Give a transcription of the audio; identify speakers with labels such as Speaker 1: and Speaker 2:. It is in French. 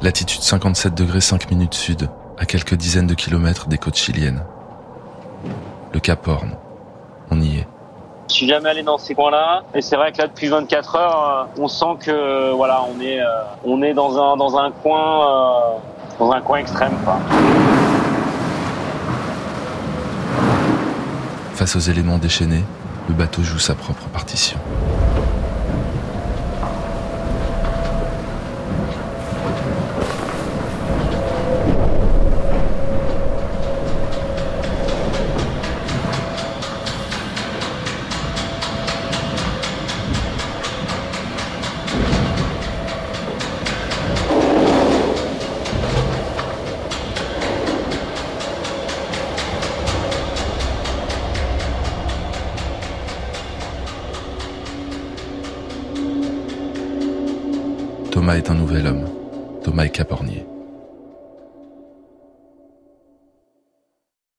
Speaker 1: Latitude 57 degrés 5 minutes sud, à quelques dizaines de kilomètres des côtes chiliennes. Le Cap Horn. On y est.
Speaker 2: Je suis jamais allé dans ces coins-là, et c'est vrai que là depuis 24 heures, euh, on sent que voilà, on est, euh, on est dans un dans un coin, euh, dans un coin extrême. Quoi.
Speaker 1: Face aux éléments déchaînés, le bateau joue sa propre partition. Thomas est un nouvel homme. Thomas est Capornier.